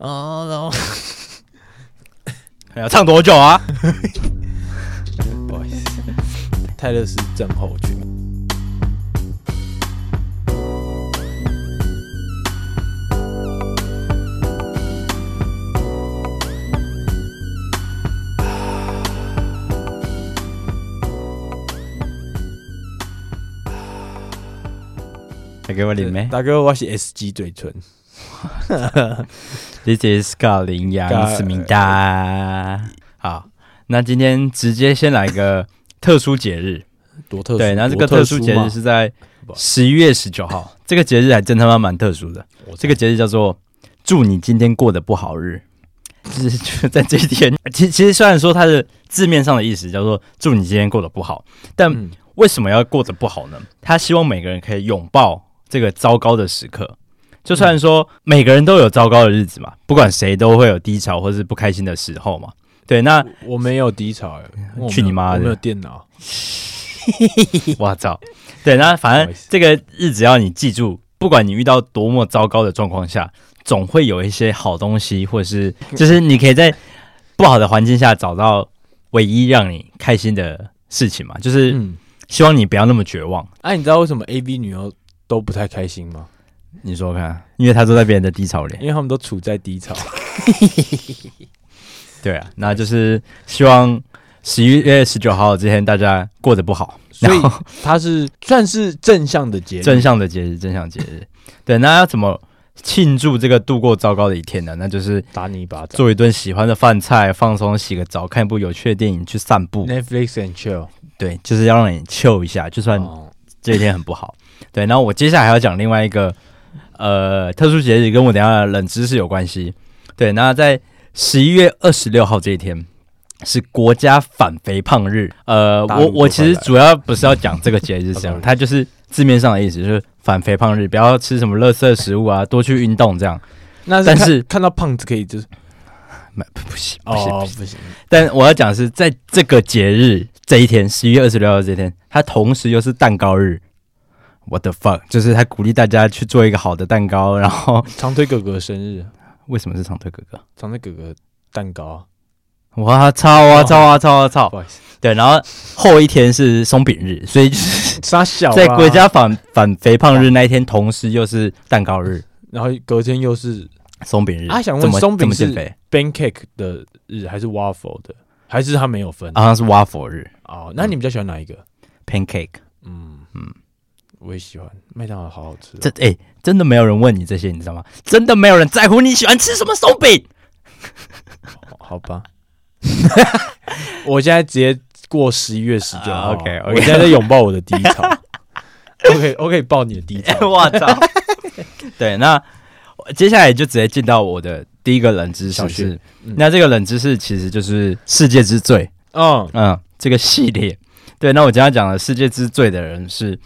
哦，然后 还要唱多久啊？不好意思，泰勒斯症候群。来给我领没？大哥，我是 S G 嘴唇。This is 高林杨思密达。好，那今天直接先来个 特殊节日，多特殊？对，那这个特殊节日是在十一月十九号。这个节日还真他妈蛮特殊的。这个节日叫做“祝你今天过得不好日”，就是 就在这一天。其实其实虽然说它的字面上的意思叫做“祝你今天过得不好”，但为什么要过得不好呢？他希望每个人可以拥抱。这个糟糕的时刻，就算说每个人都有糟糕的日子嘛，不管谁都会有低潮或是不开心的时候嘛。对，那我，我没有低潮，去你妈的！我没有电脑，我操！对，那反正这个日子要你记住，不管你遇到多么糟糕的状况下，总会有一些好东西，或者是 就是你可以在不好的环境下找到唯一让你开心的事情嘛。就是希望你不要那么绝望。哎、嗯啊，你知道为什么 A B 女优？都不太开心吗？你说看，因为他坐在别人的低潮里，因为他们都处在低潮。对啊，那就是希望十一月十九号这天大家过得不好，所以它是算是正向的节日，正向的节日，正向节日。对，那要怎么庆祝这个度过糟糕的一天呢？那就是打你一巴掌，做一顿喜欢的饭菜，放松，洗个澡，看一部有趣的电影，去散步，Netflix and chill。对，就是要让你 chill 一下，就算这一天很不好。对，然后我接下来还要讲另外一个呃特殊节日，跟我等下冷知识有关系。对，那在十一月二十六号这一天是国家反肥胖日。呃，我我其实主要不是要讲这个节日是这样，它就是字面上的意思，就是反肥胖日，不要吃什么垃圾食物啊，多去运动这样。那是但是看到胖子可以就是 不不行不行不行，不行。但我要讲的是在这个节日这一天，十一月二十六号这一天，它同时又是蛋糕日。What the fuck！就是他鼓励大家去做一个好的蛋糕，然后 长腿哥哥生日，为什么是长腿哥哥？长腿哥哥蛋糕啊！我操啊操啊操啊操！不好意思，对，然后后一天是松饼日，所以就是杀小在国家反反肥胖日那一天，同时又是蛋糕日，然后隔天又是松饼日。他想问松饼是 pancake 的日还是 waffle 的？还是他没有分？好像是 waffle 日哦。那你比较喜欢哪一个？pancake。我也喜欢麦当劳，好好吃。这哎、欸，真的没有人问你这些，你知道吗？真的没有人在乎你喜欢吃什么松饼。好吧，我现在直接过十一月十九号。OK，我现在在拥抱我的低潮。OK，我可以抱你的低潮。我操！对，那接下来就直接进到我的第一个冷知识是，嗯、那这个冷知识其实就是世界之最。嗯嗯，这个系列。对，那我今天讲的世界之最的人是。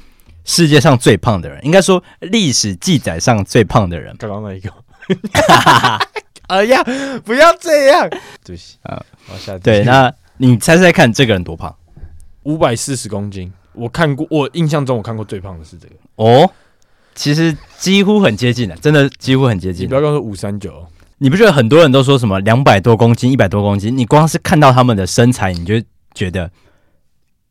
世界上最胖的人，应该说历史记载上最胖的人。刚刚那一个，哎呀，不要这样，对不起啊，往下。对，那你猜猜看，这个人多胖？五百四十公斤。我看过，我印象中我看过最胖的是这个。哦，其实几乎很接近的，真的几乎很接近。你不要告诉我五三九，你不觉得很多人都说什么两百多公斤、一百多公斤？你光是看到他们的身材，你就觉得。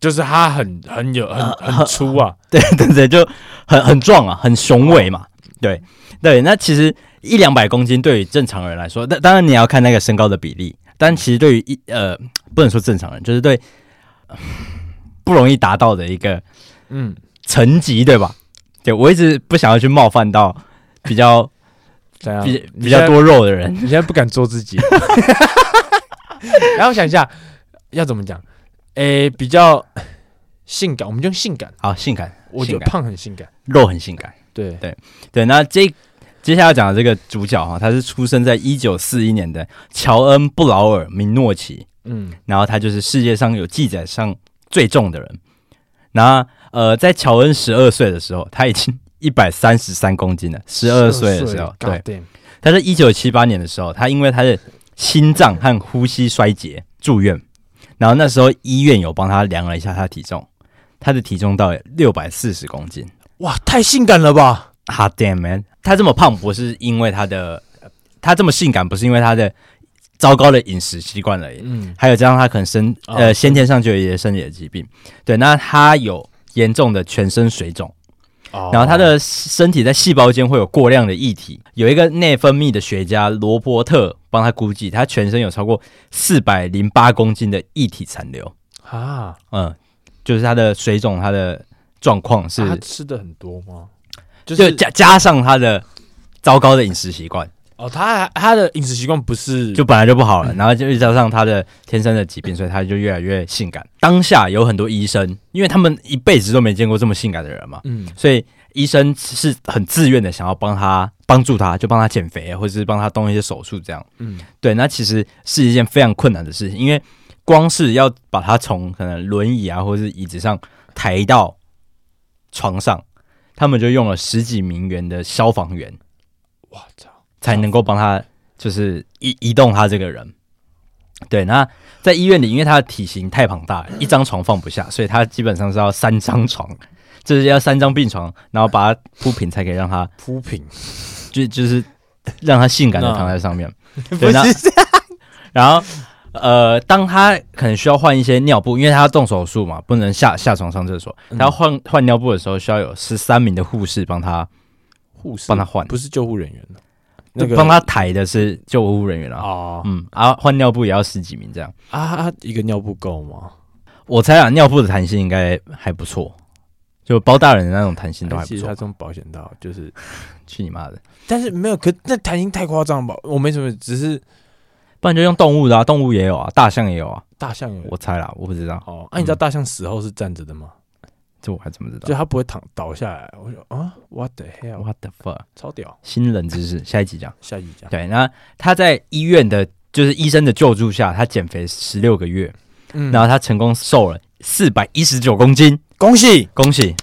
就是他很很有很很粗啊，对对对，就很很壮啊，很雄伟嘛，对对。那其实一两百公斤对于正常人来说，但当然你要看那个身高的比例。但其实对于一呃，不能说正常人，就是对不容易达到的一个嗯层级，对吧？对，我一直不想要去冒犯到比较 比比较多肉的人，你现在不敢做自己。然后想一下要怎么讲。诶、欸，比较性感，我们就性感啊，性感。我觉得胖很性感，肉很性感。对对对，那这接下来讲的这个主角哈，他是出生在一九四一年的乔恩·布劳尔·明诺奇。嗯，然后他就是世界上有记载上最重的人。那呃，在乔恩十二岁的时候，他已经 一百三十三公斤了。十二岁的时候，对。他在一九七八年的时候，他因为他的心脏和呼吸衰竭住院。然后那时候医院有帮他量了一下他的体重，他的体重到六百四十公斤，哇，太性感了吧！Hot damn man，他这么胖不是因为他的他这么性感，不是因为他的糟糕的饮食习惯而已，嗯，还有加上他可能身呃、哦、先天上就有一些身体的疾病，对，那他有严重的全身水肿。然后他的身体在细胞间会有过量的液体，有一个内分泌的学家罗伯特帮他估计，他全身有超过四百零八公斤的液体残留啊，嗯，就是他的水肿，他的状况是、啊、他吃的很多吗？就是就加加上他的糟糕的饮食习惯。哦，他他的饮食习惯不是就本来就不好了，然后就加上他的天生的疾病，所以他就越来越性感。当下有很多医生，因为他们一辈子都没见过这么性感的人嘛，嗯，所以医生是很自愿的想要帮他帮助他，就帮他减肥，或者是帮他动一些手术这样，嗯，对。那其实是一件非常困难的事情，因为光是要把他从可能轮椅啊，或者是椅子上抬到床上，他们就用了十几名员的消防员，哇操！才能够帮他，就是移移动他这个人。对，那在医院里，因为他的体型太庞大，一张床放不下，所以他基本上是要三张床，就是要三张病床，然后把它铺平，才可以让他铺平，就就是让他性感的躺在上面。对，那 然后呃，当他可能需要换一些尿布，因为他要动手术嘛，不能下下床上厕所，他要换换尿布的时候，需要有十三名的护士帮他护士？帮他换，不是救护人员那个帮他抬的是救护人员啊，哦、嗯啊，换尿布也要十几名这样啊，一个尿布够吗？我猜啊，尿布的弹性应该还不错，就包大人的那种弹性都还不错。其实他这种保险套就是 去你妈的，但是没有，可那弹性太夸张吧？我没什么，只是不然就用动物的啊，动物也有啊，大象也有啊，大象也有，我猜啦，我不知道。哦，那、啊、你知道大象死后是站着的吗？这我还怎么知道？就他不会躺倒下来。我说啊，What the hell？What the fuck？超屌！新冷知识，下一集讲。下一集讲。对，那他在医院的，就是医生的救助下，他减肥十六个月，嗯，然后他成功瘦了四百一十九公斤，恭喜恭喜！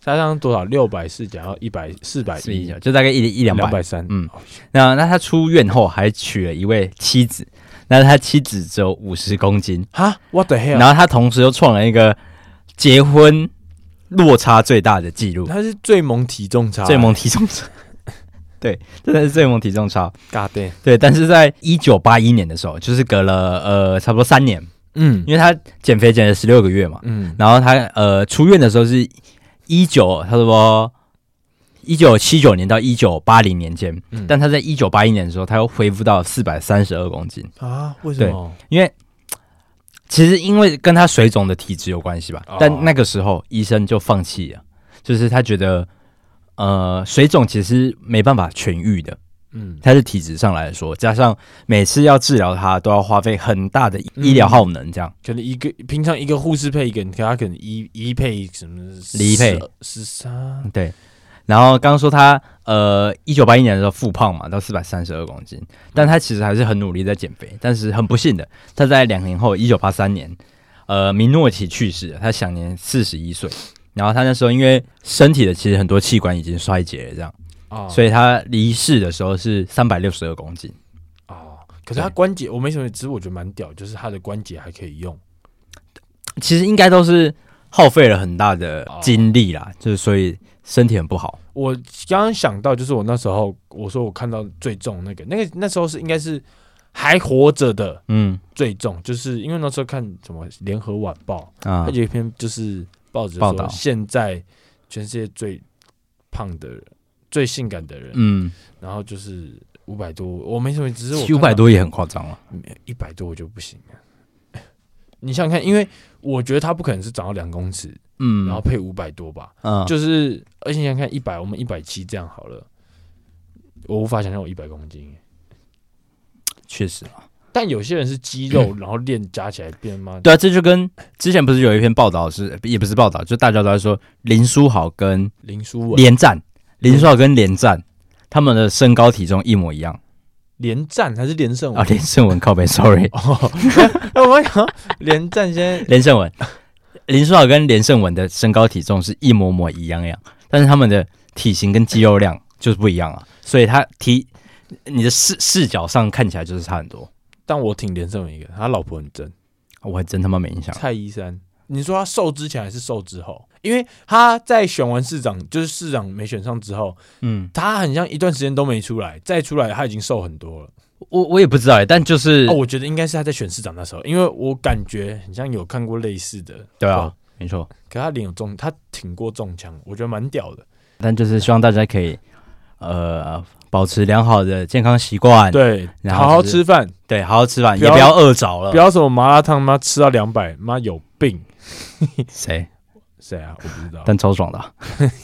加上多少？六百四减到一百四百一，就大概一一两百三。嗯，那那他出院后还娶了一位妻子。那他妻子只有五十公斤哈，What the hell？然后他同时又创了一个结婚落差最大的记录，他是最萌体重差，最萌体重差，对，真的是最萌体重差。God damn。对，但是在一九八一年的时候，就是隔了呃差不多三年，嗯，因为他减肥减了十六个月嘛，嗯，然后他呃出院的时候是一九，他说。一九七九年到一九八零年间，嗯、但他在一九八一年的时候，他又恢复到四百三十二公斤啊？为什么？因为其实因为跟他水肿的体质有关系吧。哦、但那个时候医生就放弃了，就是他觉得呃水肿其实没办法痊愈的。嗯，他是体质上来说，加上每次要治疗他都要花费很大的医疗耗能，这样、嗯、可能一个平常一个护士配一个，你看他可能一一配什么一配十三对。然后刚刚说他呃，一九八一年的时候复胖嘛，到四百三十二公斤，但他其实还是很努力在减肥。但是很不幸的，他在两年后，一九八三年，呃，米诺奇去世了，他享年四十一岁。然后他那时候因为身体的其实很多器官已经衰竭了，这样，哦，所以他离世的时候是三百六十二公斤。哦，可是他关节我没什么，只是我觉得蛮屌，就是他的关节还可以用。其实应该都是耗费了很大的精力啦，哦，就是所以。身体很不好。我刚刚想到，就是我那时候我说我看到最重那个，那个那时候是应该是还活着的，嗯，最重，就是因为那时候看什么《联合晚报》啊，它有一篇就是报纸报道。现在全世界最胖的人、最性感的人，嗯，然后就是五百多，我没什么，只是我五百多也很夸张了，一百多我就不行了。你想想看，因为我觉得他不可能是长到两公尺。嗯，然后配五百多吧，嗯，就是而且你想看一百，我们一百七这样好了，我无法想象我一百公斤，确实啊。但有些人是肌肉，然后练加起来变吗？对啊，这就跟之前不是有一篇报道是，也不是报道，就大家都在说林书豪跟林书文连战，林书豪跟连战他们的身高体重一模一样，连战还是连胜文啊？连胜文靠背，sorry，我们讲连战先 连胜文。林书豪跟连胜文的身高体重是一模模一样样，但是他们的体型跟肌肉量就是不一样啊，所以他体你的视视角上看起来就是差很多。但我挺连胜文一个，他老婆很真，我还真他妈没印象。蔡依珊，你说他瘦之前还是瘦之后？因为他在选完市长，就是市长没选上之后，嗯，他很像一段时间都没出来，再出来他已经瘦很多了。我我也不知道哎，但就是哦，我觉得应该是他在选市长那时候，因为我感觉很像有看过类似的。对啊，没错。可他脸有中，他挺过中枪，我觉得蛮屌的。但就是希望大家可以呃保持良好的健康习惯，对，然后、就是、好好吃饭，对，好好吃饭，也不要饿着了，不要什么麻辣烫妈吃到两百，妈有病。谁谁啊？我不知道，但超爽的、啊。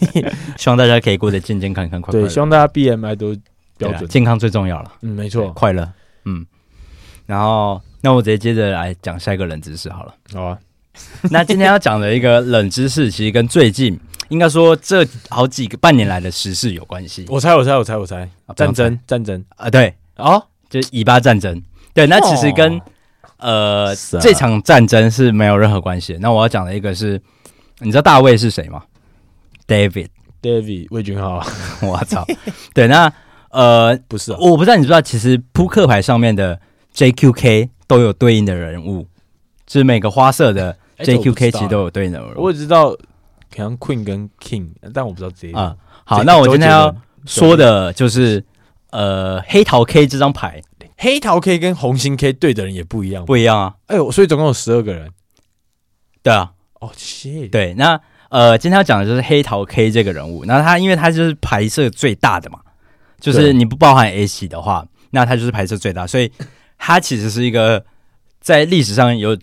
希望大家可以过得健健康康、快快乐。对，希望大家 BMI 都标准，健康最重要了。嗯，没错，快乐。嗯，然后那我直接接着来讲下一个冷知识好了。好啊。那今天要讲的一个冷知识，其实跟最近应该说这好几个半年来的时事有关系。我猜，我猜，我猜，我猜，战争，战争啊，对，哦，就是以巴战争。对，那其实跟、哦、呃这场战争是没有任何关系。那我要讲的一个是，你知道大卫是谁吗？David，David，魏军浩。我操！对，那呃不是、啊，我不知道你知道，其实扑克牌上面的 JQK 都有对应的人物。就是每个花色的 JQK 其实都有对应的人物，我只知道可能 Queen 跟 King，但我不知道这些啊。好，那我今天要说的就是呃黑桃 K 这张牌，黑桃 K 跟红心 K 对的人也不一样，不一样啊。哎呦，所以总共有十二个人。对啊，哦，谢。对，那呃今天要讲的就是黑桃 K 这个人物，那他因为他就是牌色最大的嘛，就是你不包含 A 系的话，那他就是牌色最大，所以他其实是一个在历史上有。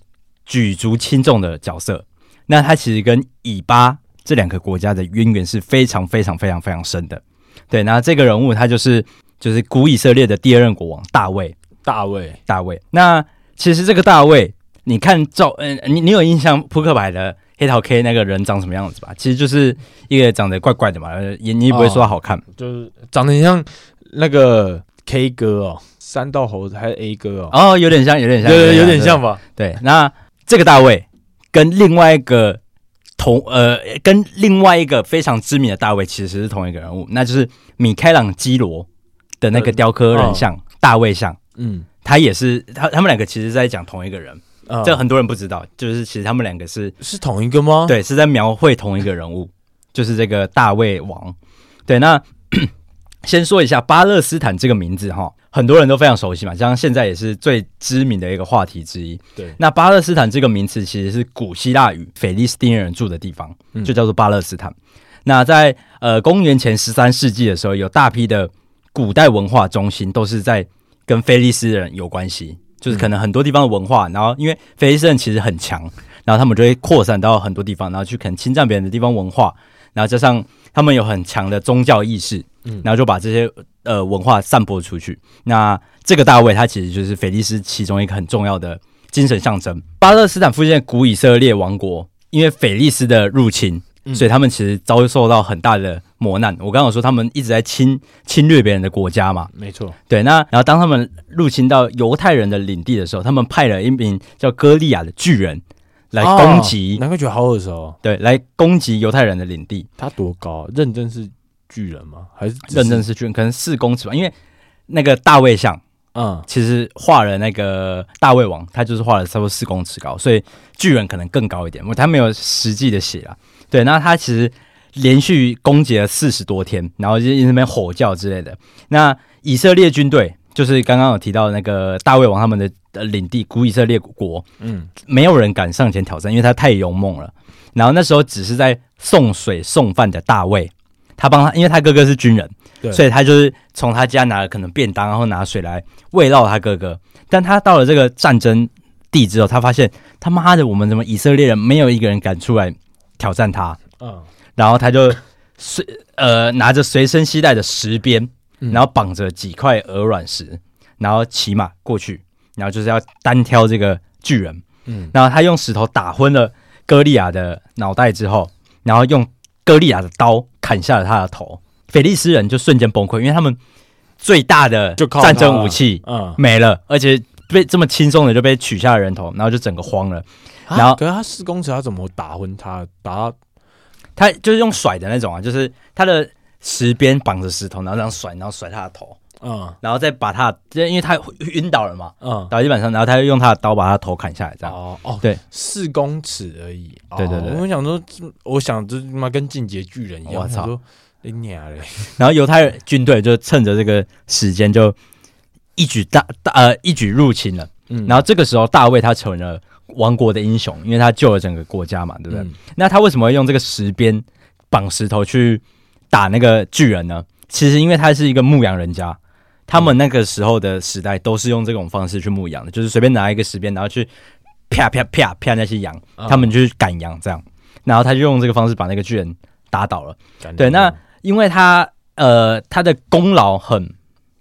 举足轻重的角色，那他其实跟以巴这两个国家的渊源是非常非常非常非常深的。对，那这个人物他就是就是古以色列的第二任国王大卫。大卫，大卫。那其实这个大卫，你看照，嗯，你你有印象扑克牌的黑桃 K 那个人长什么样子吧？其实就是一个长得怪怪的嘛，也你也不会说他好看，哦，就是长得很像那个 K 哥哦，三道猴子还是 A 哥哦？哦，有点像，有点像，对对，有点像吧？对，那。这个大卫跟另外一个同呃，跟另外一个非常知名的大卫其实是同一个人物，那就是米开朗基罗的那个雕刻人像、呃哦、大卫像。嗯，他也是他他们两个其实在讲同一个人，呃、这很多人不知道，就是其实他们两个是是同一个吗？对，是在描绘同一个人物，就是这个大卫王。对，那。先说一下巴勒斯坦这个名字哈，很多人都非常熟悉嘛，像现在也是最知名的一个话题之一。对，那巴勒斯坦这个名词其实是古希腊语，腓力斯丁人住的地方，就叫做巴勒斯坦。嗯、那在呃公元前十三世纪的时候，有大批的古代文化中心都是在跟菲利斯人有关系，就是可能很多地方的文化，然后因为菲利斯人其实很强，然后他们就会扩散到很多地方，然后去可能侵占别人的地方文化，然后加上他们有很强的宗教意识。嗯然后就把这些呃文化散播出去。那这个大卫他其实就是菲利斯其中一个很重要的精神象征。巴勒斯坦附近的古以色列王国，因为菲利斯的入侵，所以他们其实遭受到很大的磨难。我刚刚有说他们一直在侵侵略别人的国家嘛，没错。对，那然后当他们入侵到犹太人的领地的时候，他们派了一名叫歌利亚的巨人来攻击。难怪觉得好耳熟。对，来攻击犹太人的领地。他多高？认真是。巨人吗？还是认真是巨人？可能四公尺吧。因为那个大卫像，嗯，其实画了那个大卫王，他就是画了差不多四公尺高，所以巨人可能更高一点。我他没有实际的写啊。对，那他其实连续攻击了四十多天，然后就那边吼叫之类的。那以色列军队就是刚刚有提到那个大卫王他们的领地古以色列国，嗯，没有人敢上前挑战，因为他太勇猛了。然后那时候只是在送水送饭的大卫。他帮他，因为他哥哥是军人，对所以他就是从他家拿了可能便当，然后拿水来喂到他哥哥。但他到了这个战争地之后，他发现他妈的，我们怎么以色列人没有一个人敢出来挑战他？嗯，然后他就随呃拿着随身携带的石鞭，然后绑着几块鹅卵石，然后骑马过去，然后就是要单挑这个巨人。嗯，然后他用石头打昏了歌利亚的脑袋之后，然后用。歌利亚的刀砍下了他的头，菲利斯人就瞬间崩溃，因为他们最大的战争武器嗯没了，而且被这么轻松的就被取下了人头，然后就整个慌了。啊、然后，可是他四公尺，他怎么打昏他？打他，他就是用甩的那种啊，就是他的石边绑着石头，然后这样甩，然后甩他的头。嗯，然后再把他，因为他晕倒了嘛，嗯，倒在地板上，然后他就用他的刀把他头砍下来，这样。哦哦，对，四公尺而已。对对对，我想说，我想这他妈跟进阶巨人一样。我操，你娘嘞！然后犹太人军队就趁着这个时间，就一举大大呃一举入侵了。嗯，然后这个时候大卫他成为了亡国的英雄，因为他救了整个国家嘛，对不对？那他为什么会用这个石鞭绑石头去打那个巨人呢？其实因为他是一个牧羊人家。他们那个时候的时代都是用这种方式去牧羊的，就是随便拿一个石鞭，然后去啪啪啪啪那些羊，他们就去赶羊这样，然后他就用这个方式把那个巨人打倒了。对，那因为他呃他的功劳很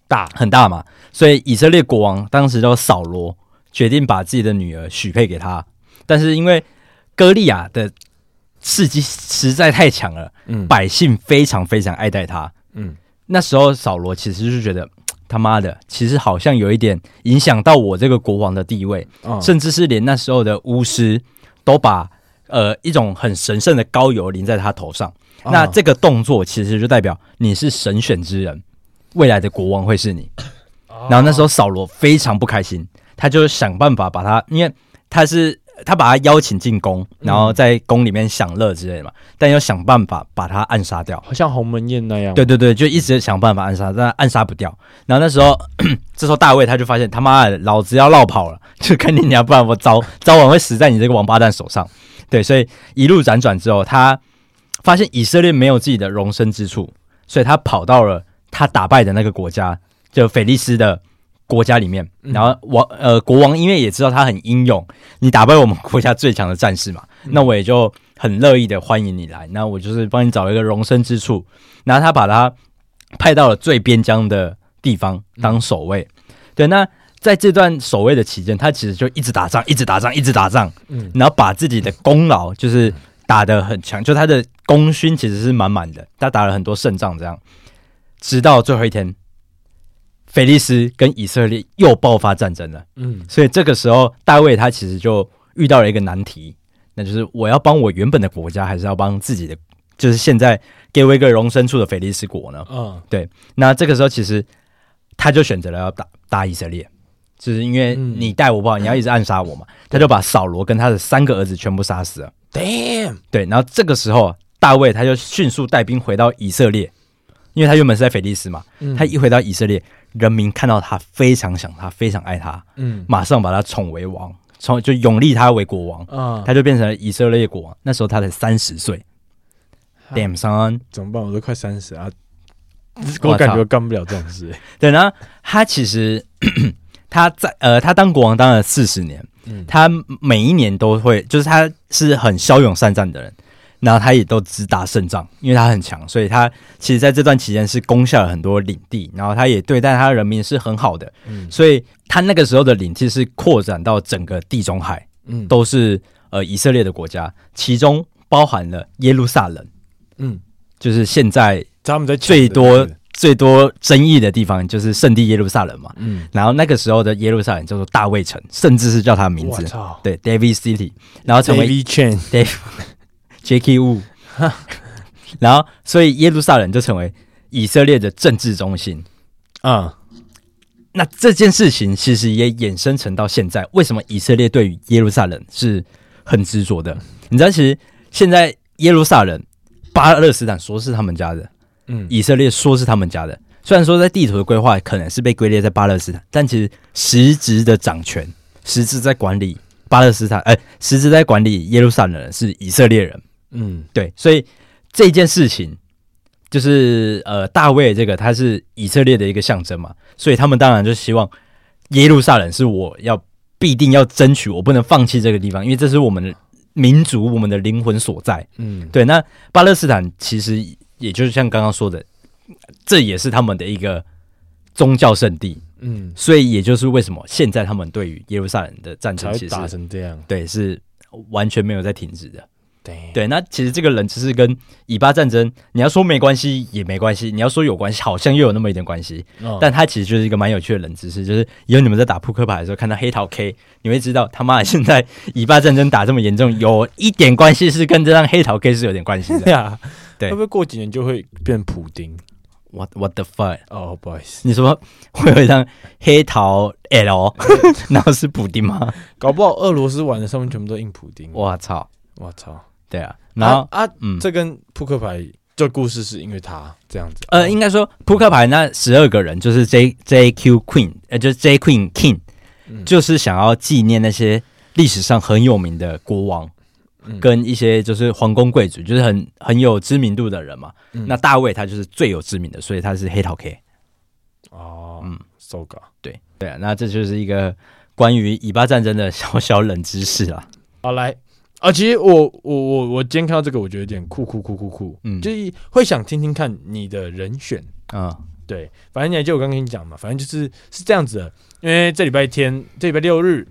大很大嘛，所以以色列国王当时叫扫罗决定把自己的女儿许配给他，但是因为歌利亚的刺激实在太强了，嗯，百姓非常非常爱戴他，嗯，那时候扫罗其实是觉得。他妈的，其实好像有一点影响到我这个国王的地位，嗯、甚至是连那时候的巫师都把呃一种很神圣的膏油淋在他头上。嗯、那这个动作其实就代表你是神选之人，未来的国王会是你。嗯、然后那时候扫罗非常不开心，他就想办法把他，因为他是。他把他邀请进宫，然后在宫里面享乐之类的嘛，嗯、但要想办法把他暗杀掉，好像鸿门宴那样。对对对，就一直想办法暗杀，但暗杀不掉。然后那时候，这时候大卫他就发现他妈的，老子要落跑了，就肯定你要不然我早 早晚会死在你这个王八蛋手上。对，所以一路辗转之后，他发现以色列没有自己的容身之处，所以他跑到了他打败的那个国家，就菲利斯的。国家里面，然后王呃国王因为也知道他很英勇，你打败我们国家最强的战士嘛，嗯、那我也就很乐意的欢迎你来，那我就是帮你找一个容身之处，然后他把他派到了最边疆的地方当守卫，嗯、对，那在这段守卫的期间，他其实就一直打仗，一直打仗，一直打仗，嗯，然后把自己的功劳就是打得很强，就他的功勋其实是满满的，他打了很多胜仗，这样，直到最后一天。菲利斯跟以色列又爆发战争了，嗯，所以这个时候大卫他其实就遇到了一个难题，那就是我要帮我原本的国家，还是要帮自己的，就是现在给我一个容身处的菲利斯国呢？嗯，对，那这个时候其实他就选择了要打打以色列，就是因为你待我不好，你要一直暗杀我嘛，他就把扫罗跟他的三个儿子全部杀死了。Damn，对，然后这个时候大卫他就迅速带兵回到以色列，因为他原本是在菲利斯嘛，他一回到以色列。人民看到他非常想他，非常爱他，嗯，马上把他宠为王，宠就永立他为国王，嗯，他就变成了以色列国王。那时候他才三十岁，Damn son，怎么办？我都快三十啊，我感觉干不了这种事。对，然后他其实 他在呃，他当国王当了四十年，嗯，他每一年都会，就是他是很骁勇善战的人。然后他也都只打胜仗，因为他很强，所以他其实在这段期间是攻下了很多领地，然后他也对待他的人民是很好的，嗯，所以他那个时候的领地是扩展到整个地中海，嗯，都是呃以色列的国家，其中包含了耶路撒冷，嗯，就是现在他们在最多最多争议的地方就是圣地耶路撒冷嘛，嗯，然后那个时候的耶路撒冷叫做大卫城，甚至是叫他的名字，对，David City，然后成为 David J.K. Wu，然后所以耶路撒冷就成为以色列的政治中心啊。嗯、那这件事情其实也衍生成到现在，为什么以色列对于耶路撒冷是很执着的？你知道，其实现在耶路撒冷，巴勒斯坦说是他们家的，嗯，以色列说是他们家的。虽然说在地图的规划可能是被归列在巴勒斯坦，但其实实质的掌权、实质在管理巴勒斯坦，哎，实质在管理耶路撒冷的是以色列人。嗯，对，所以这件事情就是呃，大卫这个他是以色列的一个象征嘛，所以他们当然就希望耶路撒冷是我要必定要争取，我不能放弃这个地方，因为这是我们的民族，我们的灵魂所在。嗯，对。那巴勒斯坦其实也就是像刚刚说的，这也是他们的一个宗教圣地。嗯，所以也就是为什么现在他们对于耶路撒冷的战争其实打成这样，对，是完全没有在停止的。对，那其实这个人只是跟以巴战争，你要说没关系也没关系，你要说有关系，好像又有那么一点关系。哦、但他其实就是一个蛮有趣的冷知识，就是以后你们在打扑克牌的时候看到黑桃 K，你会知道他妈的现在以巴战争打这么严重，有一点关系是跟这张黑桃 K 是有点关系的呀。对，会不会过几年就会变普丁？What What the fuck？哦，不好意思，你说会有一张黑桃 L，然后是普丁吗？搞不好俄罗斯玩的上面全部都印普丁。我操！我操！对啊，然后啊，嗯，这跟扑克牌这故事是因为他这样子。呃，应该说扑克牌那十二个人就是 J J Q Queen，呃，就是 J Queen King，就是想要纪念那些历史上很有名的国王。跟一些就是皇宫贵族，就是很很有知名度的人嘛。嗯、那大卫他就是最有知名的，所以他是黑桃 K。哦，嗯，so ga，对对啊，那这就是一个关于以巴战争的小小冷知识啦。好来啊，其实我我我我今天看到这个，我觉得有点酷酷酷酷酷，嗯，就是会想听听看你的人选啊。嗯、对，反正你还记得我刚跟你讲嘛，反正就是是这样子的，因为这礼拜天，这礼拜六日。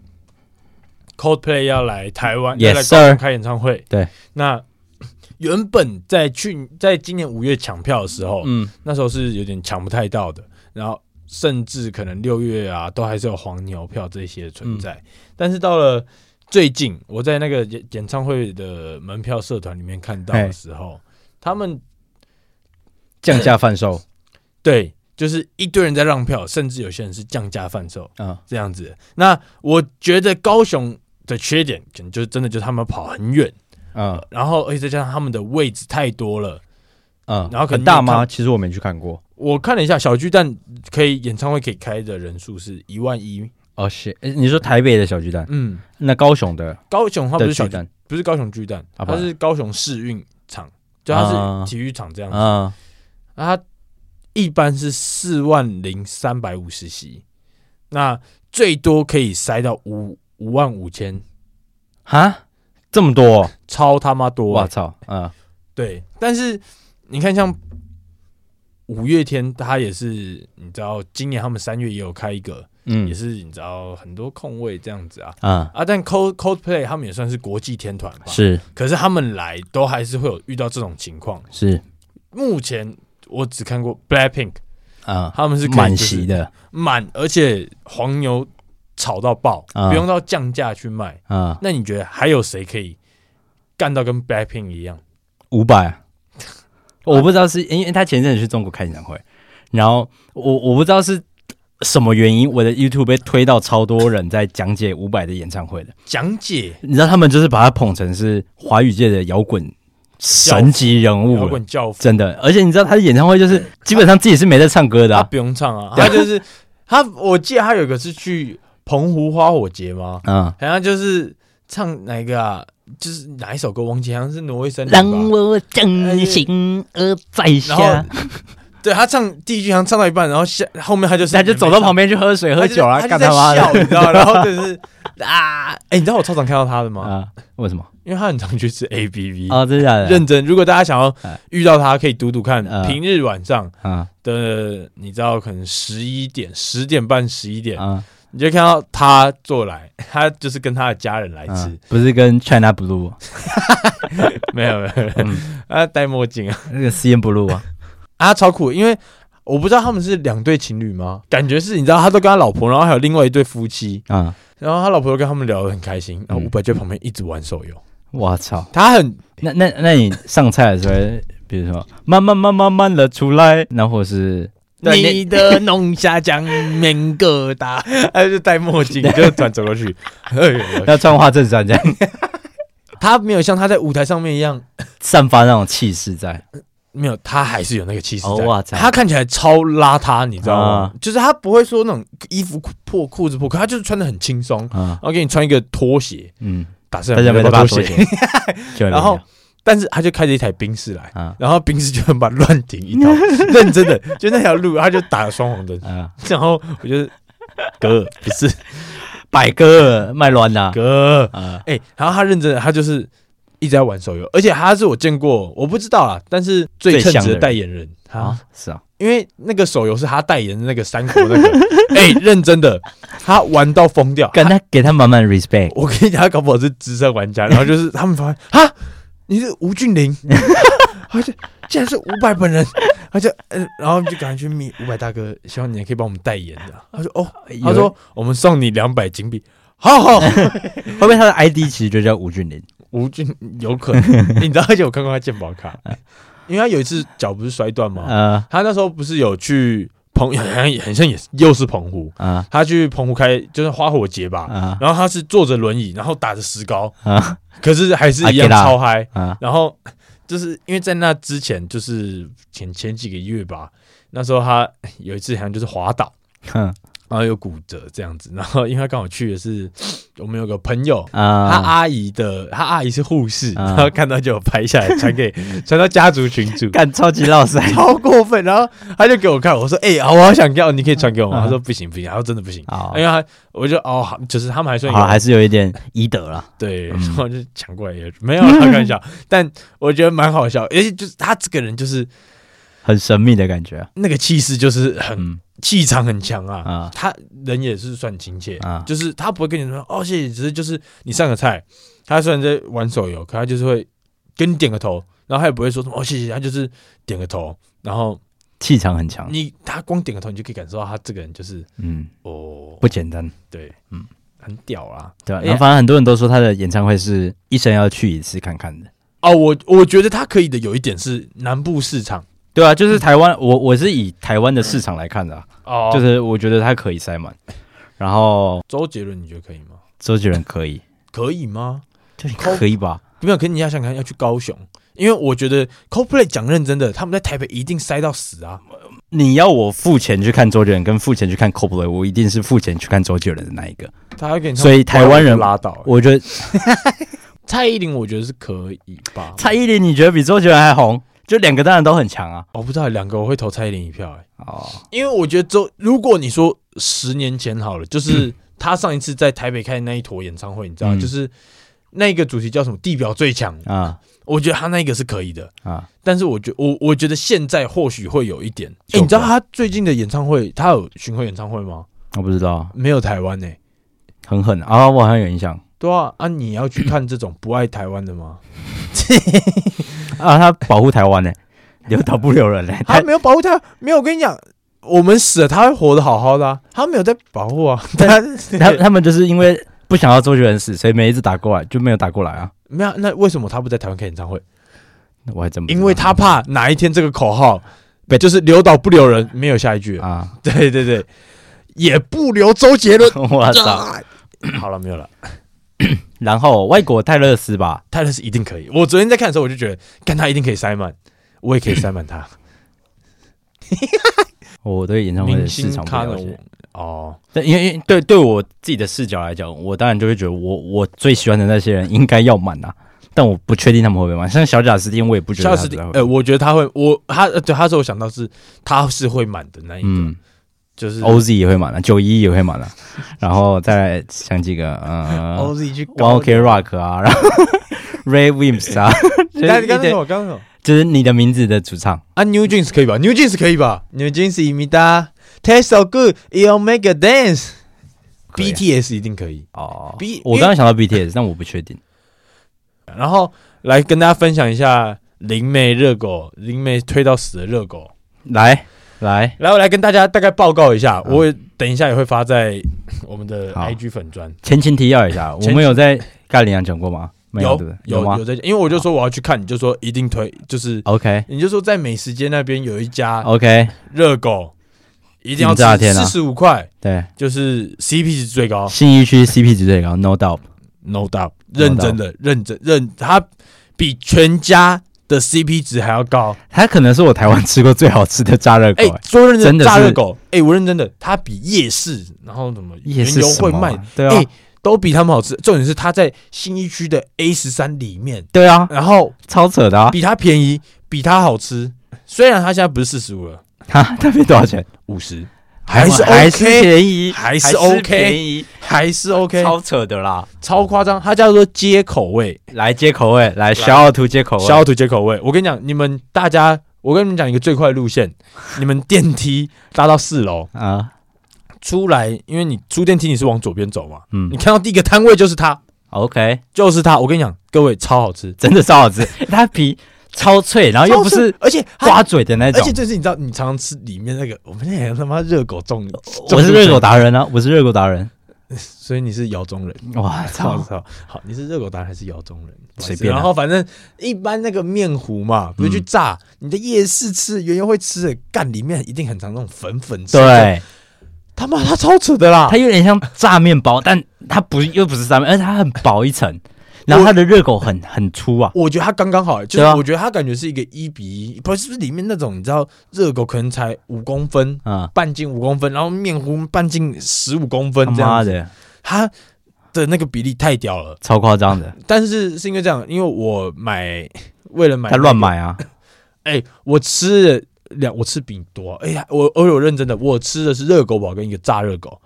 Coldplay 要来台湾，要来高雄开演唱会。对，那 原本在去在今年五月抢票的时候，嗯，那时候是有点抢不太到的。然后甚至可能六月啊，都还是有黄牛票这些存在。嗯、但是到了最近，我在那个演演唱会的门票社团里面看到的时候，他们降价贩售。对。就是一堆人在让票，甚至有些人是降价贩售啊，这样子。那我觉得高雄的缺点，可能就是真的就是他们跑很远啊，然后而且再加上他们的位置太多了，嗯，然后很大吗？其实我没去看过，我看了一下，小巨蛋可以演唱会可以开的人数是一万一哦，是，你说台北的小巨蛋，嗯，那高雄的高雄它不是小巨蛋，不是高雄巨蛋，它是高雄市运场，就它是体育场这样子。啊，它。一般是四万零三百五十席，那最多可以塞到五五万五千，哈，这么多，超他妈多！我操，嗯，对。但是你看，像五月天，他也是，你知道，今年他们三月也有开一个，嗯，也是你知道很多空位这样子啊，啊啊！但 Cold Coldplay 他们也算是国际天团吧，是。可是他们来都还是会有遇到这种情况，是。目前。我只看过 Blackpink 啊，他们是满席的，满，而且黄牛炒到爆，不用到降价去卖啊。那你觉得还有谁可以干到跟 Blackpink 一样？五百，我不知道是因为他前阵子去中国开演唱会，然后我我不知道是什么原因，我的 YouTube 被推到超多人在讲解伍佰的演唱会的讲解，你知道他们就是把他捧成是华语界的摇滚。神级人物，摇滚教父，真的，而且你知道他的演唱会就是基本上自己是没在唱歌的，他不用唱啊，他就是他，我记得他有一个是去澎湖花火节吗？嗯，好像就是唱哪一个啊？就是哪一首歌？忘记，好像是挪威森林吧。让我将心而在下。对，他唱第一句，好像唱到一半，然后下后面他就是他就走到旁边去喝水喝酒啊，干他妈的，你知道？然后就是啊，哎，你知道我超常看到他的吗？啊，为什么？因为他很常去吃 A B V 啊，真的认真。如果大家想要遇到他，可以读读看。平日晚上的，你知道，可能十一点、十点半、十一点，你就看到他坐来，他就是跟他的家人来吃，不是跟 China Blue，没有没有，他戴墨镜啊，那个 C N Blue 啊，啊超酷，因为我不知道他们是两对情侣吗？感觉是，你知道，他都跟他老婆，然后还有另外一对夫妻。啊，然后他老婆都跟他们聊得很开心，然后伍佰就在旁边一直玩手游。我操，他很那那那你上菜的时候，比如说慢慢慢慢慢的出来，然后是你的龙虾酱面疙瘩，他就戴墨镜就转走过去，要穿花衬衫这样。他没有像他在舞台上面一样。散发那种气势在，没有，他还是有那个气势在。哇，他看起来超邋遢，你知道吗？就是他不会说那种衣服破裤子破，可他就是穿的很轻松，然后给你穿一个拖鞋，嗯。打算没有拖鞋，然后，但是他就开着一台宾士来，然后宾士就很把乱停一条，认真的，就那条路，他就打了双黄灯，然后我觉得哥。不是百哥卖乱呐哥，哎，然后他认真的，他就是一直在玩手游，而且他是我见过，我不知道啊，但是最称职的代言人啊，是啊。因为那个手游是他代言的那个三国那个，哎，认真的，他玩到疯掉，跟他给他满满 respect。我跟你讲，他搞不好是资深玩家，然后就是他们发现啊，你是吴俊霖，而且竟然是伍佰本人，而且嗯，然后就赶紧去密五百大哥，希望你也可以帮我们代言的。他说哦，他说我们送你两百金币，好好。后面他的 ID 其实就叫吴俊霖，吴俊有可能，你知道？而且我看过他健保卡。因为他有一次脚不是摔断吗？嗯，他那时候不是有去澎，好像也很像也是又是澎湖啊。他去澎湖开就是花火节吧，然后他是坐着轮椅，然后打着石膏啊，可是还是一样超嗨啊。然后就是因为在那之前，就是前前几个月吧，那时候他有一次好像就是滑倒。然后有骨折这样子，然后因为他刚好去的是我们有个朋友，啊，他阿姨的，他阿姨是护士，然后看到就有拍下来传给 传到家族群组，干超级老塞，超过分，然后他就给我看，我说，哎，我好想要，你可以传给我吗？他说不行不行，他说真的不行，因为他我就哦，就是他们还算好，还是有一点医德了，对，然后就抢过来也没有开玩笑，但我觉得蛮好笑，而且就是他这个人就是很神秘的感觉，啊。那个气势就是很。气场很强啊，啊，他人也是算亲切啊，就是他不会跟你说哦谢谢，只是就是你上个菜，他虽然在玩手游，可他就是会跟你点个头，然后他也不会说什么哦谢谢，他就是点个头，然后气场很强，你他光点个头，你就可以感受到他这个人就是嗯。哦。不简单，对，嗯。很屌啊，对吧？然后反正很多人都说他的演唱会是一生要去一次看看的。哦，我我觉得他可以的有一点是南部市场。对啊，就是台湾，我我是以台湾的市场来看的，哦，就是我觉得它可以塞满。然后周杰伦，你觉得可以吗？周杰伦可以，可以吗？可以吧？没有，可是你要想看，要去高雄，因为我觉得 Coldplay 讲认真的，他们在台北一定塞到死啊！你要我付钱去看周杰伦，跟付钱去看 Coldplay，我一定是付钱去看周杰伦的那一个。他还给你，所以台湾人拉倒。我觉得 蔡依林，我觉得是可以吧？蔡依林，你觉得比周杰伦还红？就两个当然都很强啊！我不知道两个我会投蔡依林一票哎哦，因为我觉得周如果你说十年前好了，就是他上一次在台北开的那一坨演唱会，你知道，就是那个主题叫什么？地表最强啊！我觉得他那个是可以的啊，但是我觉我我觉得现在或许会有一点。哎，你知道他最近的演唱会，他有巡回演唱会吗？我不知道，没有台湾呢，很狠啊！我好像有印象。对啊，啊，你要去看这种不爱台湾的吗？啊，他保护台湾呢，留岛不留人呢。他没有保护他，没有。我跟你讲，我们死了，他会活得好好的啊。他没有在保护啊。他他他们就是因为不想要周杰伦死，所以每一次打过来就没有打过来啊。没有，那为什么他不在台湾开演唱会？我还真不。因为他怕哪一天这个口号，就是留岛不留人，没有下一句啊。对对对，也不留周杰伦。我操！好了，没有了。然后外国泰勒斯吧，泰勒斯一定可以。我昨天在看的时候，我就觉得，看他一定可以塞满，我也可以塞满他。我对演唱会的市场不了解哦，但因为对对我自己的视角来讲，我当然就会觉得我，我我最喜欢的那些人应该要满啊，但我不确定他们会不会满。像小贾斯汀，我也不觉得贾斯汀，呃，我觉得他会，我他对他说我想到是他是会满的那一个。嗯就是 OZ 也会满了，九一也会满了，然后再来想几个呃，OZ 去 One Ok Rock 啊，然后 Ray Williams 啊，你刚刚说，刚刚说，就是你的名字的主唱。啊，New Jeans 可以吧？New Jeans 可以吧？New Jeans 一米哒，Taste so good，It'll make a dance，BTS 一定可以。哦。B，我刚刚想到 BTS，但我不确定。然后来跟大家分享一下灵媒热狗，灵媒推到死的热狗，来。来，来，我来跟大家大概报告一下。我等一下也会发在我们的 IG 粉专。前情提要一下，我们有在盖里昂讲过吗？有，有吗？有在，因为我就说我要去看，你就说一定推，就是 OK。你就说在美食街那边有一家 OK 热狗，一定要吃四十五块，对，就是 CP 值最高，信义区 CP 值最高，No doubt，No doubt，认真的，认真认，它比全家。的 CP 值还要高，它可能是我台湾吃过最好吃的炸热狗。哎，说认真的，炸热狗，哎，我认真的，它比夜市，然后什么夜市会卖，对啊，都比他们好吃。重点是它在新一区的 A 十三里面，对啊，然后超扯的啊，比它便宜，比它好吃。虽然它现在不是四十五了，它，它变多少钱？五十。还是 OK 便宜，还是 OK 便宜，还是 OK，超扯的啦，超夸张。它叫做接口味，来接口味，来小奥图接口味，小奥图接口味。我跟你讲，你们大家，我跟你们讲一个最快的路线，你们电梯搭到四楼啊，出来，因为你出电梯你是往左边走嘛，嗯，你看到第一个摊位就是它，OK，就是它。我跟你讲，各位超好吃，真的超好吃，它皮。超脆，然后又不是，而且刮嘴的那种。而且就是你知道，你常常吃里面那个，我们那他妈热狗中，我是热狗达人啊，我是热狗达人。所以你是窑中人哇！操操！好，你是热狗达人还是窑中人？随便。然后反正一般那个面糊嘛，不是去炸，你的夜市吃，圆圆会吃的，干里面一定很常那种粉粉。对，他妈他超扯的啦！它有点像炸面包，但它不又不是炸面，而且它很薄一层。然后它的热狗很很粗啊，我觉得它刚刚好，就是我觉得它感觉是一个一比一，不是不是里面那种你知道热狗可能才五公分啊，半径五公分，然后面糊半径十五公分这样子，它的那个比例太屌了，超夸张的。但是是因为这样，因为我买为了买，他乱买啊，哎，我吃两我吃饼多，哎呀，我我有认真的，我吃的是热狗堡跟一个炸热狗，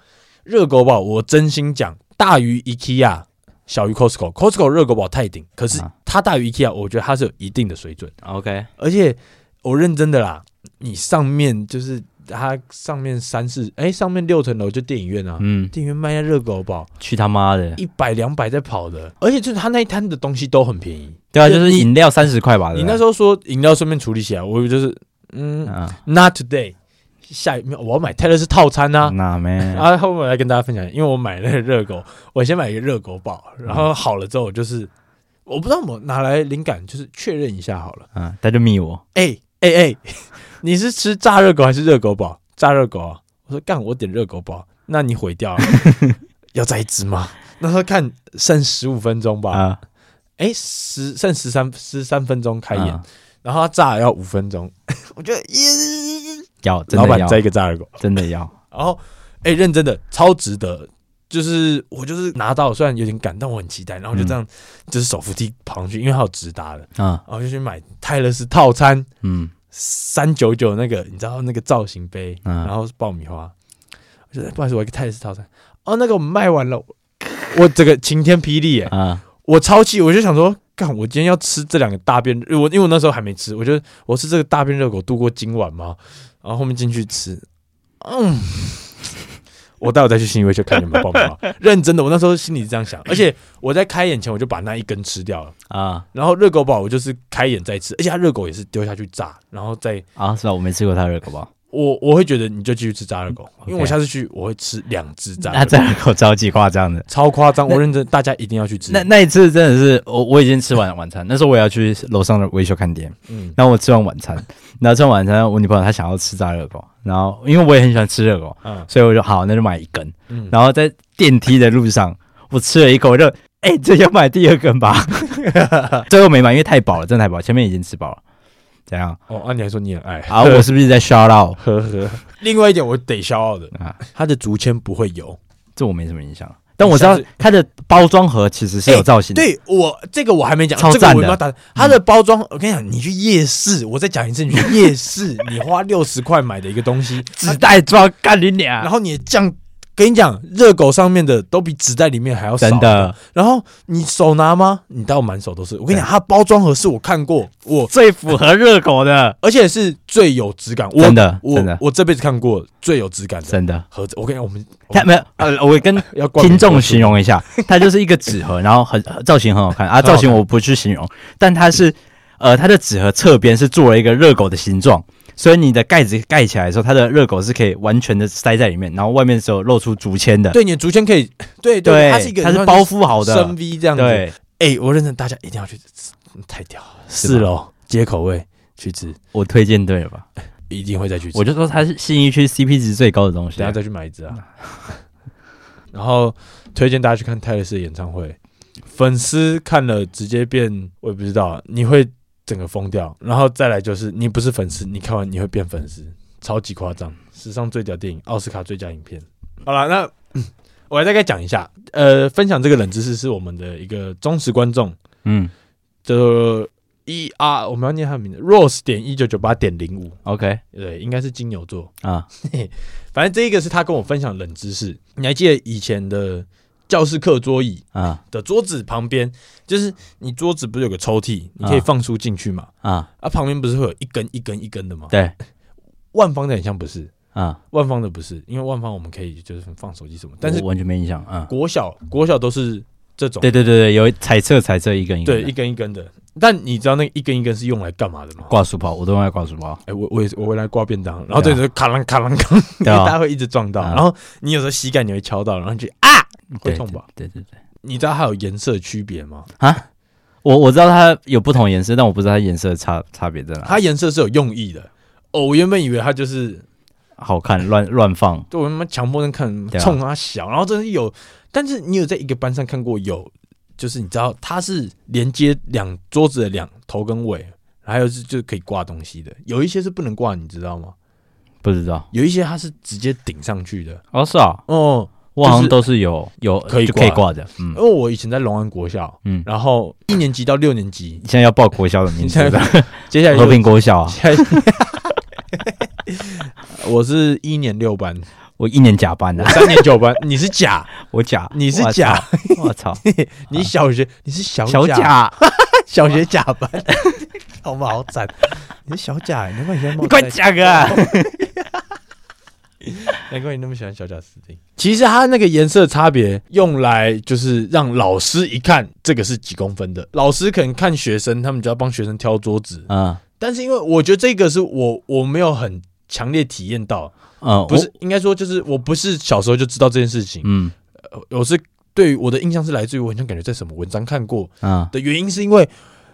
热狗堡我真心讲大于 IKEA。小于 Costco，Costco 热狗堡太顶，可是它大于 IKEA，我觉得它是有一定的水准。OK，而且我认真的啦，你上面就是它上面三四哎，上面六层楼就电影院啊，嗯，电影院卖下热狗堡，去他妈的，一百两百在跑的，而且就是他那一摊的东西都很便宜，对啊，就是饮料三十块吧。你那时候说饮料顺便处理起来，我就是嗯、啊、，Not today。下一秒我要买泰勒斯套餐呐，那没啊，后面来跟大家分享，因为我买那个热狗，我先买一个热狗堡，然后好了之后就是，我不知道我哪来灵感，就是确认一下好了，嗯，他就密我，哎哎哎，你是吃炸热狗还是热狗堡？炸热狗啊，我说干，我点热狗堡，那你毁掉了，要再一只吗？那时候看剩十五分钟吧，啊，哎十剩十三十三分钟开演，然后他炸要五分钟，我觉得耶。要，真的要，老板摘一个炸热狗，真的要。然后，哎、欸，认真的，超值得。就是我就是拿到，虽然有点赶，但我很期待。然后就这样，嗯、就是手扶梯跑上去，因为它有直达的啊。然后就去买泰勒斯套餐，嗯，三九九那个，你知道那个造型杯，嗯、然后是爆米花。我觉得不好意思，我一个泰勒斯套餐，哦，那个我们卖完了，我这个晴天霹雳我超气，我就想说，干，我今天要吃这两个大便，我因为我那时候还没吃，我觉得我吃这个大便热狗度过今晚吗？然后后面进去吃，嗯，我待会再去新威去看有没有爆米花。认真的，我那时候心里是这样想，而且我在开演前我就把那一根吃掉了啊。然后热狗堡我就是开演再吃，而且它热狗也是丢下去炸，然后再啊，是吧？我没吃过它热狗堡。我我会觉得你就继续吃炸热狗，因为我下次去我会吃两只炸。那炸热狗超级夸张的，超夸张！我认真，大家一定要去吃。那那一次真的是我我已经吃完晚餐，那时候我也要去楼上的维修看店。嗯，然后我吃完晚餐，然后吃完晚餐，我女朋友她想要吃炸热狗，然后因为我也很喜欢吃热狗，嗯，所以我就好，那就买一根。嗯，然后在电梯的路上，我吃了一口，我就哎，这要买第二根吧。最后没买，因为太饱了，真的太饱，前面已经吃饱了。怎样？哦，啊，你还说你很爱啊？我是不是在 shout out？呵呵。另外一点，我得 shout out 的啊，它的竹签不会油，这我没什么印象。但我知道它的包装盒其实是有造型的。对我这个我还没讲，超赞的。它的包装，我跟你讲，你去夜市，我再讲一次，你去夜市，你花六十块买的一个东西，纸袋装干你俩，然后你酱。跟你讲，热狗上面的都比纸袋里面还要少。真的。然后你手拿吗？你到满手都是。我跟你讲，它包装盒是我看过我最符合热狗的，而且是最有质感。真的，我的，我这辈子看过最有质感的。真的盒子，我跟你讲，我们它没有呃，我跟 听众形容一下，它就是一个纸盒，然后很造型很好看 啊，造型我不去形容，但它是呃，它的纸盒侧边是做了一个热狗的形状。所以你的盖子盖起来的时候，它的热狗是可以完全的塞在里面，然后外面是有露出竹签的。对，你的竹签可以，对对，它是一个，它是包覆好的，深 V 这样子。对，哎，我认真大家一定要去吃，太屌了，四楼街口味去吃，我推荐对了吧？一定会再去吃。我就说它是信义区 CP 值最高的东西，等下再去买一只啊。然后推荐大家去看泰勒斯的演唱会，粉丝看了直接变，我也不知道你会。整个疯掉，然后再来就是你不是粉丝，你看完你会变粉丝，超级夸张，史上最屌电影，奥斯卡最佳影片。好了，那 我来大概讲一下，呃，分享这个冷知识是我们的一个忠实观众，嗯，就一啊，我们要念他的名字，Rose 点一九九八点零五，OK，对，应该是金牛座。啊，反正这一个是他跟我分享冷知识，你还记得以前的？教室课桌椅啊的桌子旁边，就是你桌子不是有个抽屉，你可以放书进去嘛？啊啊，旁边不是会有一根一根一根的吗？对，万方的很像不是啊，万方的不是，因为万方我们可以就是放手机什么，但是完全没印象啊。国小国小都是这种，对对对对，有彩色彩色一根一根，对一根一根的。但你知道那一根一根是用来干嘛的吗？挂书包，我都用来挂书包。哎，我我也我会来挂便当，然后对着卡啷卡啷卡，因为大家会一直撞到，然后你有时候膝盖你会敲到，然后就啊。会痛吧？对对对，对，你知道它有颜色区别吗？啊，我我知道它有不同颜色，但我不知道它颜色差差别在哪。它颜色是有用意的。哦，我原本以为它就是好看，乱乱放。对，我他妈强迫症看，冲它小，然后真的有。但是你有在一个班上看过有，就是你知道它是连接两桌子的两头跟尾，还有是就可以挂东西的。有一些是不能挂，你知道吗？不知道。有一些它是直接顶上去的。哦，是啊。哦，我好像都是有有可以可以挂的。嗯，因为我以前在龙安国校，嗯，然后一年级到六年级，现在要报国校的名字了。接下来和平国校啊。我是一年六班，我一年甲班的，三年九班。你是甲，我假，你是假。我操，你小学你是小小甲，小学甲班，好不好惨。你是小甲，难怪你现在你快讲啊！难怪你那么喜欢小贾斯汀。其实它那个颜色差别用来就是让老师一看这个是几公分的，老师可能看学生，他们就要帮学生挑桌子啊。但是因为我觉得这个是我我没有很强烈体验到，嗯，不是应该说就是我不是小时候就知道这件事情，嗯，我是对于我的印象是来自于我好像感觉在什么文章看过啊的原因是因为。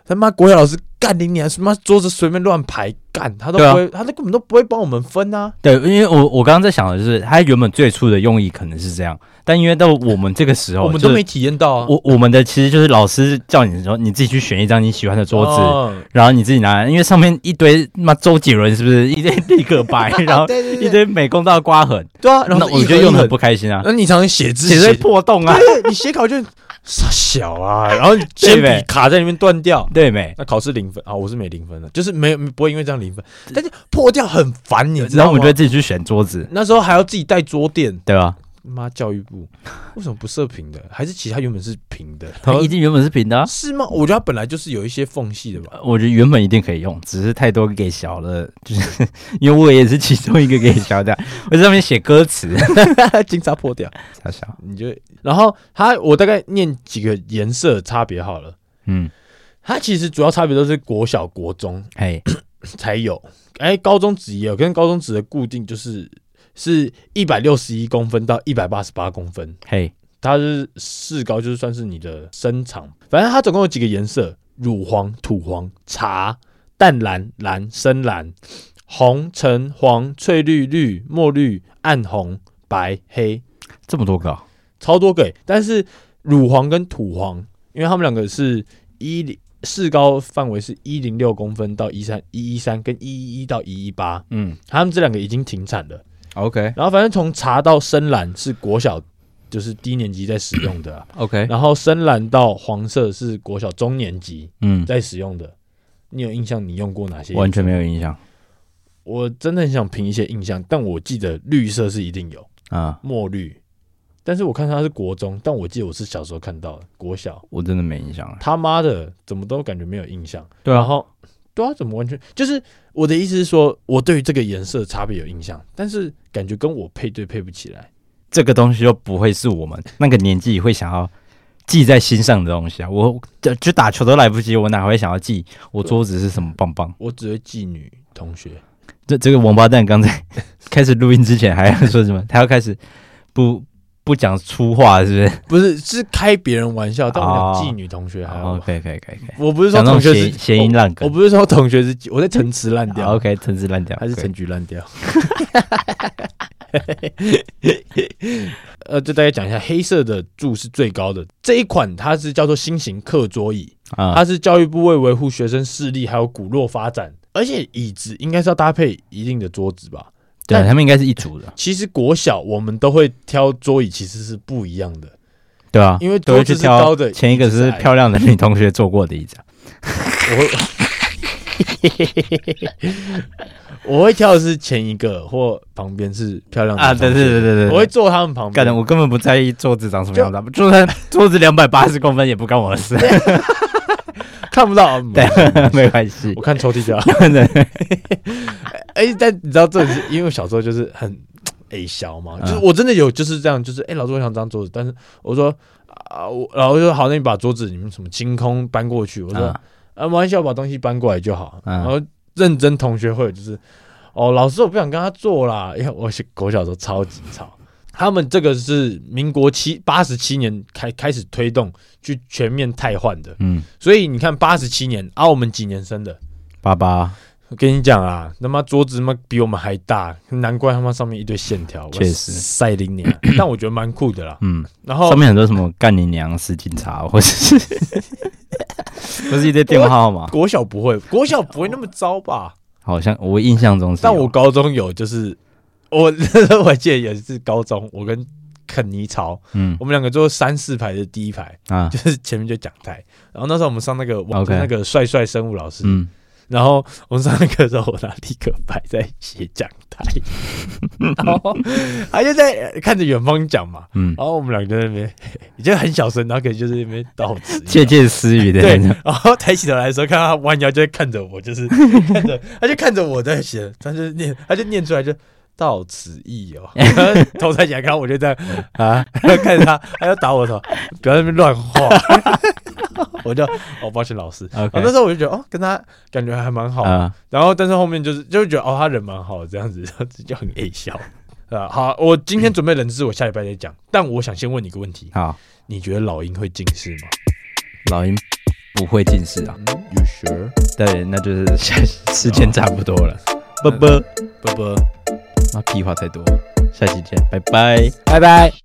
他妈国小老师干你娘！什么桌子随便乱排干，他都不会，啊、他都根本都不会帮我们分啊。对，因为我我刚刚在想的就是，他原本最初的用意可能是这样，但因为到我们这个时候，我们都没体验到啊。我我们的其实就是老师叫你的时候，你自己去选一张你喜欢的桌子，哦、然后你自己拿来，因为上面一堆妈周杰伦是不是 一堆立可白，然后一堆美工刀刮痕，对啊，然后我觉得用的很不开心啊。那你常常写字写在破洞啊，你写考卷。傻小啊，然后铅笔卡在里面断掉，对没？那考试零分啊，我是没零分的，就是没有不会因为这样零分，但是破掉很烦，你知道吗？然后我们就会自己去选桌子，那时候还要自己带桌垫，对吧？妈，教育部为什么不设平的？还是其他原本是平的？它一定原本是平的，啊，是吗？我觉得它本来就是有一些缝隙的吧。我觉得原本一定可以用，只是太多给小了，就是 因为我也是其中一个给小的，我在上面写歌词，经常破掉，小小。你就然后它，我大概念几个颜色差别好了。嗯，它其实主要差别都是国小、国中哎才有，哎，高中职也有，跟高中职的固定就是。是一百六十一公分到一百八十八公分，嘿，它是四高，就是算是你的身长。反正它总共有几个颜色：乳黄、土黄、茶、淡蓝、蓝、深蓝、红、橙、黄、翠绿、绿、墨绿、暗红、白、黑，这么多个，超多个。但是乳黄跟土黄，因为他们两个是一零四高范围是一零六公分到一三一一三跟一一一到一一八，嗯，他们这两个已经停产了。OK，然后反正从茶到深蓝是国小，就是低年级在使用的、啊。OK，然后深蓝到黄色是国小中年级嗯在使用的。嗯、你有印象？你用过哪些？完全没有印象。我真的很想凭一些印象，但我记得绿色是一定有啊，墨绿。但是我看它是国中，但我记得我是小时候看到的国小，我真的没印象了。他妈的，怎么都感觉没有印象。对啊，然后。对啊，怎么完全就是我的意思是说，我对于这个颜色差别有印象，但是感觉跟我配对配不起来。这个东西又不会是我们那个年纪会想要记在心上的东西啊！我就打球都来不及，我哪会想要记我桌子是什么棒棒？我只会记女同学。这这个王八蛋刚才 开始录音之前还要说什么？他要开始不。不讲粗话是不是？不是，是开别人玩笑。但我讲妓女同学还好。可以可以可以可以。我不是说同学是谐音烂梗，我不是说同学是，我在陈词滥调。OK，陈词滥调还是陈局滥调？呃，就大家讲一下，黑色的柱是最高的这一款，它是叫做新型课桌椅啊，它是教育部为维护学生视力还有骨络发展，而且椅子应该是要搭配一定的桌子吧。对，他们应该是一组的。其实国小我们都会挑桌椅，其实是不一样的，对啊，因为桌子是高的，前一个是漂亮的女同学坐过的椅子。我会，我会挑的是前一个或旁边是漂亮的啊，对对对对对，我会坐他们旁边。我根本不在意桌子长什么样子，就算桌子两百八十公分也不干我的事。看不到，对，没关系，我看抽屉就好。哎，但你知道这是因为我小时候就是很矮 小嘛，就是我真的有就是这样，就是哎，老师我想张桌子，但是我说啊，我然后就说好，那你把桌子你们什么清空搬过去，我说啊，没关系，我把东西搬过来就好。然后认真同学会就是哦，老师我不想跟他坐啦，因为我国小时候超级吵，他们这个是民国七八十七年开开始推动去全面汰换的，嗯，所以你看八十七年啊，我们几年生的？八八。我跟你讲啊，他妈桌子他妈比我们还大，难怪他妈上面一堆线条。确实，赛琳娘，但我觉得蛮酷的啦。嗯，然后上面很多什么干你娘、是警察，或者是，不是一堆电话号码。国小不会，国小不会那么糟吧？好像我印象中是，但我高中有，就是我 我记得也是高中，我跟肯尼潮，嗯，我们两个坐三四排的第一排啊，就是前面就讲台，然后那时候我们上那个网那个帅帅生物老师，嗯。然后我们上课的时候，我拿立刻摆在写讲台，然后他就在看着远方讲嘛，嗯，然后我们两个在那边，已经很小声，然后可能就是那边倒词，窃窃私语的，对。然后抬起头来的时候，看到他弯腰就会看着我，就是看着，他就看着我在写，他就念，他就念出来就到此一游，头抬起来看，我就这样啊，看着他，他要打我头，不要在那边乱画。我就哦，抱歉老师。Okay. 那时候我就觉得哦，跟他感觉还蛮好。Uh. 然后，但是后面就是就觉得哦，他人蛮好，这样子就很爱笑。啊，好，我今天准备冷知识，我下礼拜再讲。但我想先问你一个问题。好，你觉得老鹰会近视吗？老鹰不会近视啊。You sure？对，那就是下时间差不多了。啵啵啵啵，那屁话太多。下期见，拜拜，拜拜。